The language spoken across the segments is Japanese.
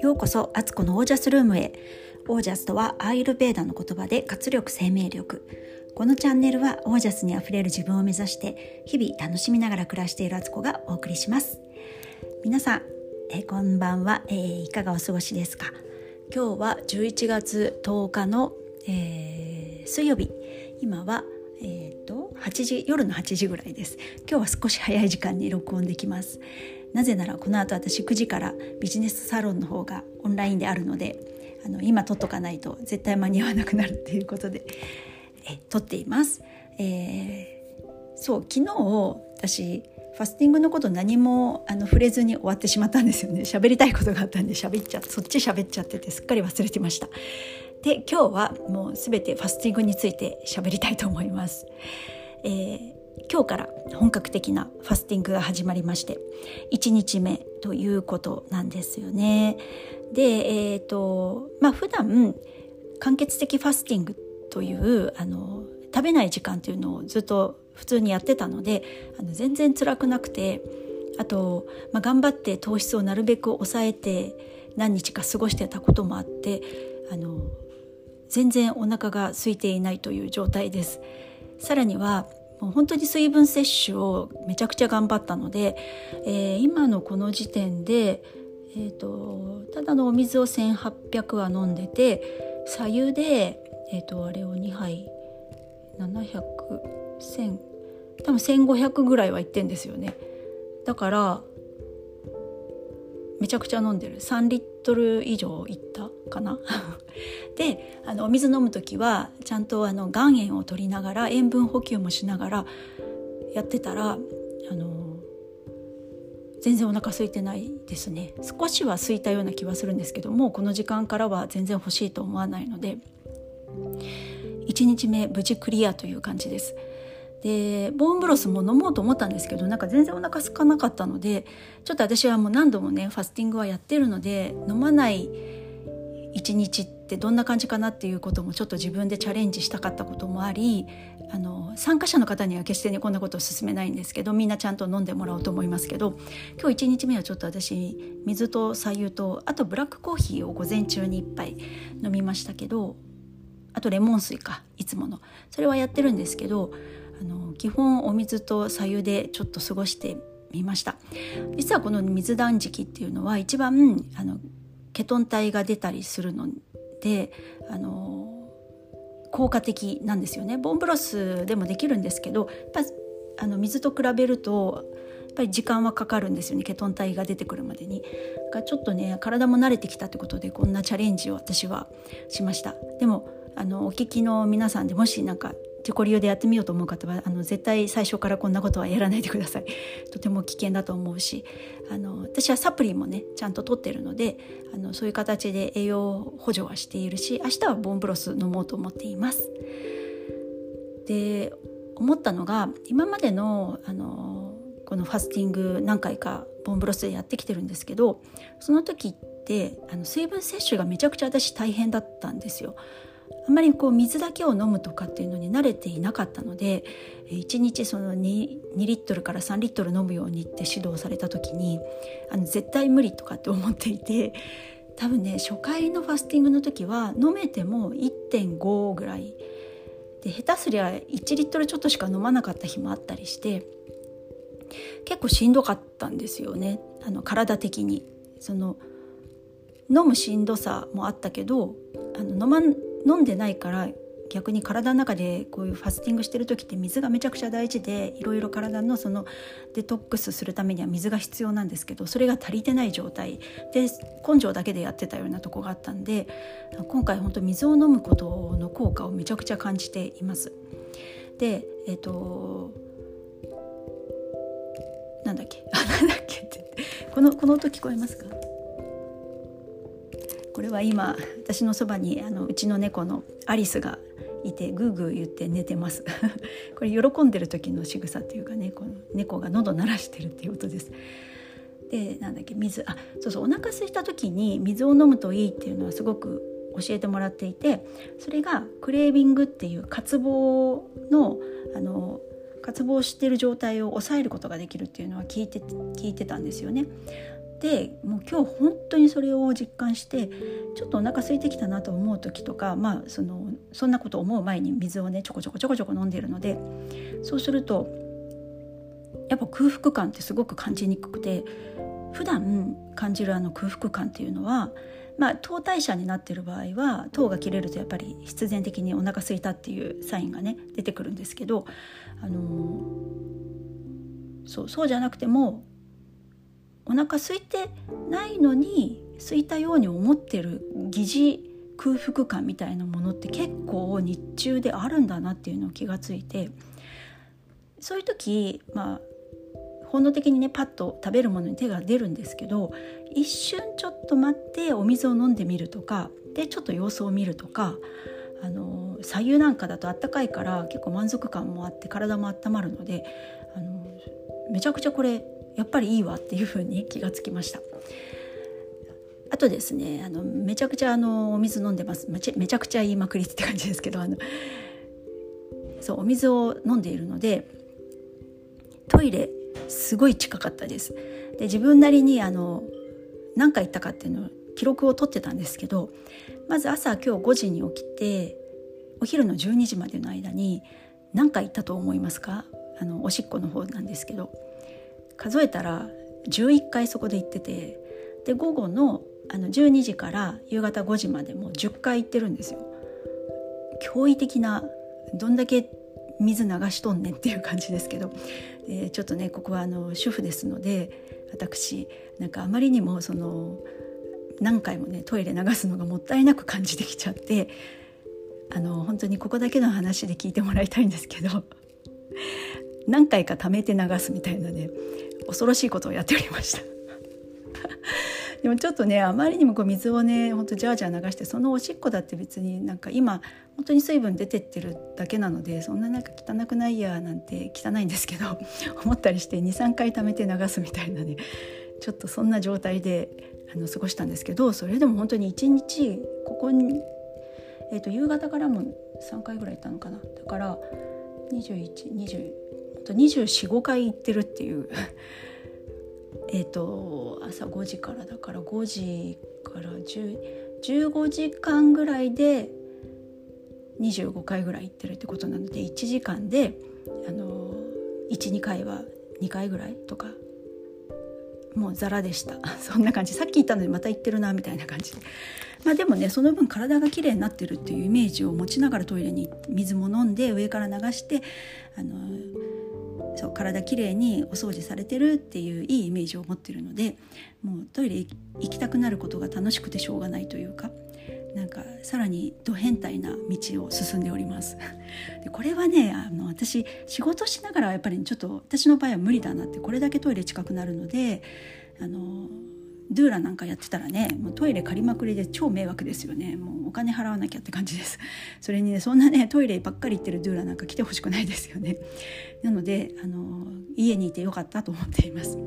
ようこそアツコのオージャスルームへ。オージャスとはアーユルベーダの言葉で活力生命力。このチャンネルはオージャスにあふれる自分を目指して日々楽しみながら暮らしているアツコがお送りします。皆さんえこんばんは、えー、いかがお過ごしですか？今日は11月10日の、えー、水曜日。今はえーと、と8時夜の8時ぐらいです。今日は少し早い時間に録音できます。なぜならこの後私9時からビジネスサロンの方がオンラインであるのであの今撮っとかないと絶対間に合わなくなるっていうことでえ撮っています、えー、そう昨日私ファスティングのこと何もあの触れずに終わってしまったんですよね。喋りたいことがあったんで喋っちゃそっち喋っちゃっててすっかり忘れてました。で今日はもう全てファスティングについて喋りたいと思います、えー、今日から本格的なファスティングが始まりまして1日目ということなんですよね。でえっ、ー、とまあ普段間欠的ファスティングというあの食べない時間というのをずっと普通にやってたのであの全然辛くなくてあと、まあ、頑張って糖質をなるべく抑えて何日か過ごしてたこともあってあの全然お腹が空いていないという状態です。さらにはもう本当に水分摂取をめちゃくちゃ頑張ったので、えー、今のこの時点で、えーと、ただのお水を1800は飲んでて左右で、えーと、あれを2杯700100多分1500ぐらいはいってんですよね。だからめちゃくちゃ飲んでる。3リットル以上いったかな？であのお水飲む時はちゃんとあの岩塩を取りながら塩分補給もしながらやってたらあの全然お腹空いてないですね少しは空いたような気はするんですけどもこの時間からは全然欲しいと思わないので1日目無事クリアという感じです。でボーンブロスも飲もうと思ったんですけどなんか全然お腹空かなかったのでちょっと私はもう何度もねファスティングはやってるので飲まない一日ってどんな感じかなっていうこともちょっと自分でチャレンジしたかったこともありあの参加者の方には決してねこんなことを勧めないんですけどみんなちゃんと飲んでもらおうと思いますけど今日1日目はちょっと私水と左右とあとブラックコーヒーを午前中に1杯飲みましたけどあとレモン水かいつもの。それはやってるんですけどあの基本お水と左右でちょっと過ごしてみました。実はこの水断食っていうのは一番あのケトン体が出たりするのであの効果的なんですよね。ボンブロスでもできるんですけどやっぱあの水と比べるとやっぱり時間はかかるんですよね。ケトン体が出てくるまでに。がちょっとね体も慣れてきたってことでこんなチャレンジを私はしました。でもあのお聞きの皆さんでもしなんか自己流でやってみようと思う方はあの絶対最初からこんなことはやらないでください。とても危険だと思うしあの私はサプリもねちゃんと取ってるのであのそういう形で栄養補助はしているし明日はボンブロス飲もうと思っています。で思ったのが今までのあのこのファスティング何回かボンブロスでやってきてるんですけどその時ってあの水分摂取がめちゃくちゃ私大変だったんですよ。あまりこう水だけを飲むとかっていうのに慣れていなかったので1日その 2, 2リットルから3リットル飲むようにって指導された時にあの絶対無理とかって思っていて多分ね初回のファスティングの時は飲めても1.5ぐらいで下手すりゃ1リットルちょっとしか飲まなかった日もあったりして結構しんどかったんですよねあの体的に。その飲むしんどさもあったけどあの飲ま飲んでないから逆に体の中でこういうファスティングしてる時って水がめちゃくちゃ大事でいろいろ体のそのデトックスするためには水が必要なんですけどそれが足りてない状態。で根性だけでやってたようなとこがあったんで今回本当水を飲むことの効果をめちゃくちゃ感じています。でえっ、ー、となんだっけ？なんだっけって。このこの音聞こえますか？これは今私のそばにあのうちの猫のアリスがいてグーグー言って寝てます これ喜んでる時の仕草っていうかねこの猫が喉鳴らしてるっていう音ですでなんだっけ水あそうそうお腹空いた時に水を飲むといいっていうのはすごく教えてもらっていてそれがクレービングっていう渇望のあの渇望してる状態を抑えることができるっていうのは聞いて聞いてたんですよね。でもう今日本当にそれを実感してちょっとお腹空いてきたなと思う時とかまあそのそんなこと思う前に水をねちょこちょこちょこちょこ飲んでるのでそうするとやっぱ空腹感ってすごく感じにくくて普段感じるあの空腹感っていうのはまあ、糖代謝になってる場合は糖が切れるとやっぱり必然的にお腹空いたっていうサインがね出てくるんですけど、あのー、そうそうじゃなくてもお腹空いてないのに空いたように思ってる疑似空腹感みたいなものって結構日中であるんだなっていうのを気がついてそういう時まあ本能的にねパッと食べるものに手が出るんですけど一瞬ちょっと待ってお水を飲んでみるとかでちょっと様子を見るとかあの左右なんかだとあったかいから結構満足感もあって体も温まるのであのめちゃくちゃこれやっぱりいいわっていうふうに気がつきました。あとですねあのめちゃくちゃあのお水飲んでますめちゃくちゃ言いまくりって感じですけどあのそうお水を飲んでいるのでトイレすごい近かったです。で自分なりにあの何回行ったかっていうのを記録を取ってたんですけどまず朝今日5時に起きてお昼の12時までの間に何回行ったと思いますか？あのおしっこの方なんですけど数えたら11回そこで行っててで午後のあの12時から夕方5時までも10回行ってるんですよ。驚異的などんだけ水流しとんねんっていう感じですけど、えー、ちょっとねここはあの主婦ですので私なんかあまりにもその何回もねトイレ流すのがもったいなく感じてきちゃってあの本当にここだけの話で聞いてもらいたいんですけど何回か貯めて流すみたいなね恐ろしいことをやっておりました。でもちょっとねあまりにもこう水をねほんとジャージャー流してそのおしっこだって別になんか今本当に水分出てってるだけなのでそんななんか汚くないやなんて汚いんですけど 思ったりして23回溜めて流すみたいなねちょっとそんな状態であの過ごしたんですけどそれでも本当に1日ここに、えーと、夕方からも3回ぐらい行ったのかな。だから2120と245回行ってるっていう。えっと朝5時からだから5時から15時間ぐらいで25回ぐらい行ってるってことなので1時間であの12回は2回ぐらいとかもうザラでした。そんな感じ。さっき言ったのにまた行ってるなみたいな感じ。でまあでもねその分体がきれいになってるっていうイメージを持ちながらトイレに水も飲んで上から流してあのそう体きれいにお掃除されてるっていういいイメージを持ってるのでもうトイレ行きたくなることが楽しくてしょうがないというかなんかさらにド変態な道を進んでおります。でこれはねあの私仕事しながらやっぱりちょっと私の場合は無理だなってこれだけトイレ近くなるのであのドゥーラなんかやってたらねもうトイレ借りまくりで超迷惑ですよね。もうお金払わなきゃって感じです。それにねそんなねトイレばっかり行ってるドゥーラなんか来てほしくないですよね。なのであの家にいてよかったと思っています。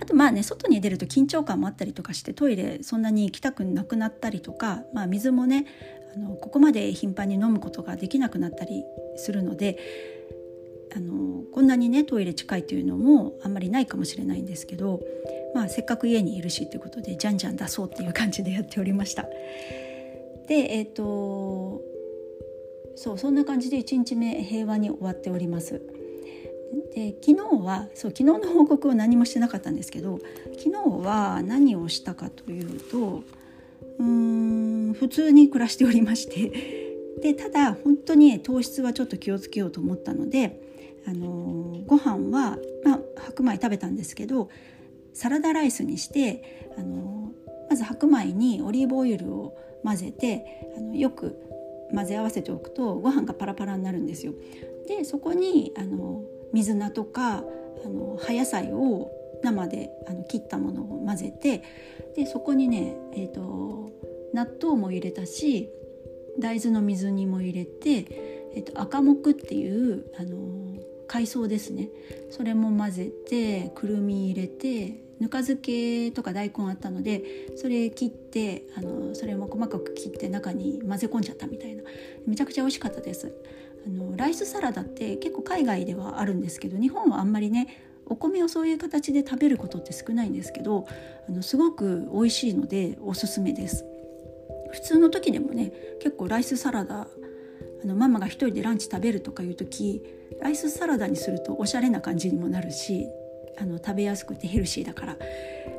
あとまあね外に出ると緊張感もあったりとかしてトイレそんなに行きたくなくなったりとか、まあ、水もねあのここまで頻繁に飲むことができなくなったりするのであのこんなにねトイレ近いというのもあんまりないかもしれないんですけどまあ、せっかく家にいるしということでじゃんじゃん出そうっていう感じでやっておりました。でえっ、ー、とそうそんな感じで1日目平和に終わっております。で昨日はそう昨日の報告を何もしてなかったんですけど昨日は何をしたかというとうん普通に暮らしておりましてでただ本当に糖質はちょっと気をつけようと思ったのであのご飯は、まあ、白米食べたんですけどサラダライスにしてあのまず白米にオリーブオイルを混ぜてあのよく混ぜ合わせておくとご飯がパラパラになるんですよ。でそこにあの水菜とかあの葉野菜を生であの切ったものを混ぜてでそこにね、えーと、納豆も入れたし大豆の水煮も入れて、えーと赤木っていうあの海藻ですね。それも混ぜてくるみ入れてぬか漬けとか大根あったのでそれ切ってあのそれも細かく切って中に混ぜ込んじゃったみたいな。めちゃくちゃ美味しかったです。あのライスサラダって結構海外ではあるんですけど日本はあんまりねお米をそういう形で食べることって少ないんですけどあのすごく美味しいのでおすすめです。普通の時でもね結構ライスサラダあのママが一人でランチ食べるとかいう時ライスサラダにするとおしゃれな感じにもなるしあの食べやすくてヘルシーだから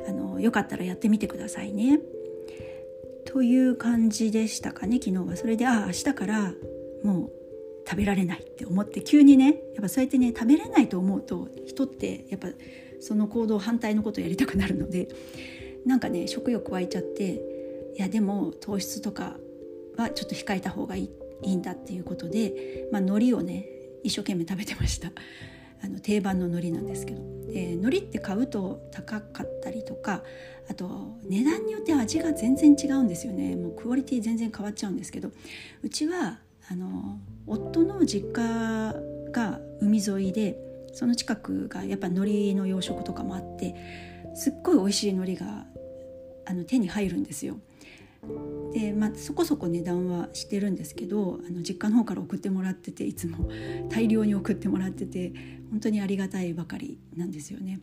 あのよかったらやってみてくださいね。という感じでしたかね昨日は。それでああ明日からもう食べられないって思って急にねやっぱそうやってね食べれないと思うと人ってやっぱその行動反対のことをやりたくなるのでなんかね食欲湧いちゃっていやでも糖質とかはちょっと控えた方がいいっていいんだっていうことで、まあ、海苔をね一生懸命食べてました。あの定番の海苔なんですけど。で海苔って買うと高かったりとかあと値段によって味が全然違うんですよね。もうクオリティ全然変わっちゃうんですけど。うちはあの夫の実家が海沿いでその近くがやっぱ海苔の養殖とかもあってすっごい美味しい海苔があの手に入るんですよ。で、まあ、そこそこ値段はしてるんですけどあの実家の方から送ってもらってていつも。大量に送ってもらってて本当にありがたいばかりなんですよね。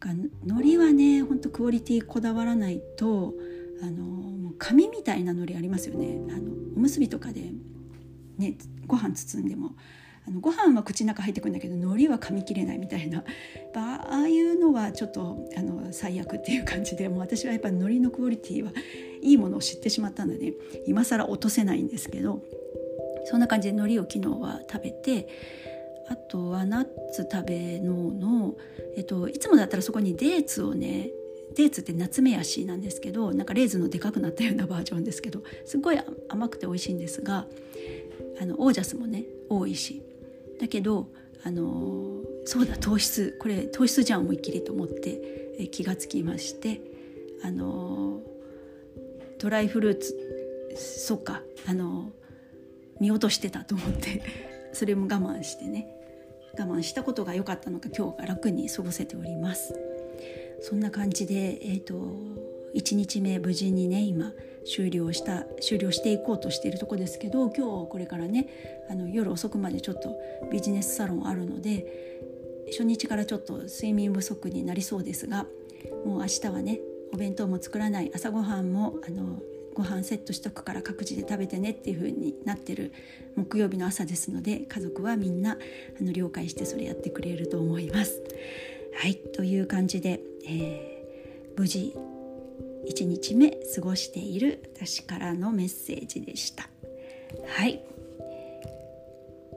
海苔はね本当クオリティこだわらないとあのもう紙みたいな海苔ありますよね。あのおむすびとかでねご飯包んでも。あのご飯は口の中入ってくるんだけど海苔は噛み切れないみたいな。ああいうのはちょっとあの最悪っていう感じでもう私はやっぱり海苔のクオリティはいいものを知ってしまったので今更落とせないんですけどそんな感じで海苔を昨日は食べてあとはナッツ食べのの、えっと、いつもだったらそこにデーツをねデーツって夏目足なんですけどなんかレーズンのでかくなったようなバージョンですけどすごい甘くて美味しいんですがあのオージャスもね多いし。だけどあのそうだ糖質。これ糖質じゃん思いっきりと思ってえ気がつきましてあのドライフルーツそっかあの見落としてたと思って それも我慢してね我慢したことが良かったのか今日が楽に過ごせております。そんな感じでえっ、ー、と1日目無事にね今終了した終了していこうとしているとこですけど今日これからねあの夜遅くまでちょっとビジネスサロンあるので初日からちょっと睡眠不足になりそうですがもう明日はねお弁当も作らない朝ごはんもあのご飯セットしとくから各自で食べてねっていう風になってる木曜日の朝ですので家族はみんなあの了解してそれやってくれると思います。はいという感じで、えー、無事1日目過ごしている私からのメッセージでした。はい。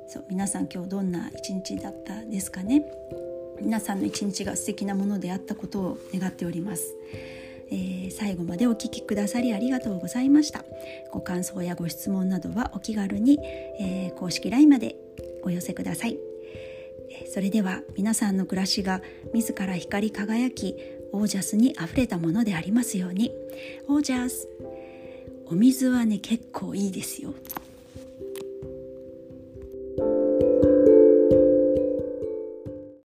そう皆さん今日どんな一日だったですかね。皆さんの一日が素敵なものであったことを願っております、えー、最後までお聴きくださりありがとうございました。ご感想やご質問などはお気軽に、えー、公式 LINE までお寄せください。それでは皆さんの暮らしが自ら光り輝きオージャスにあふれたものでありますように。オージャスお水はね結構いいですよ。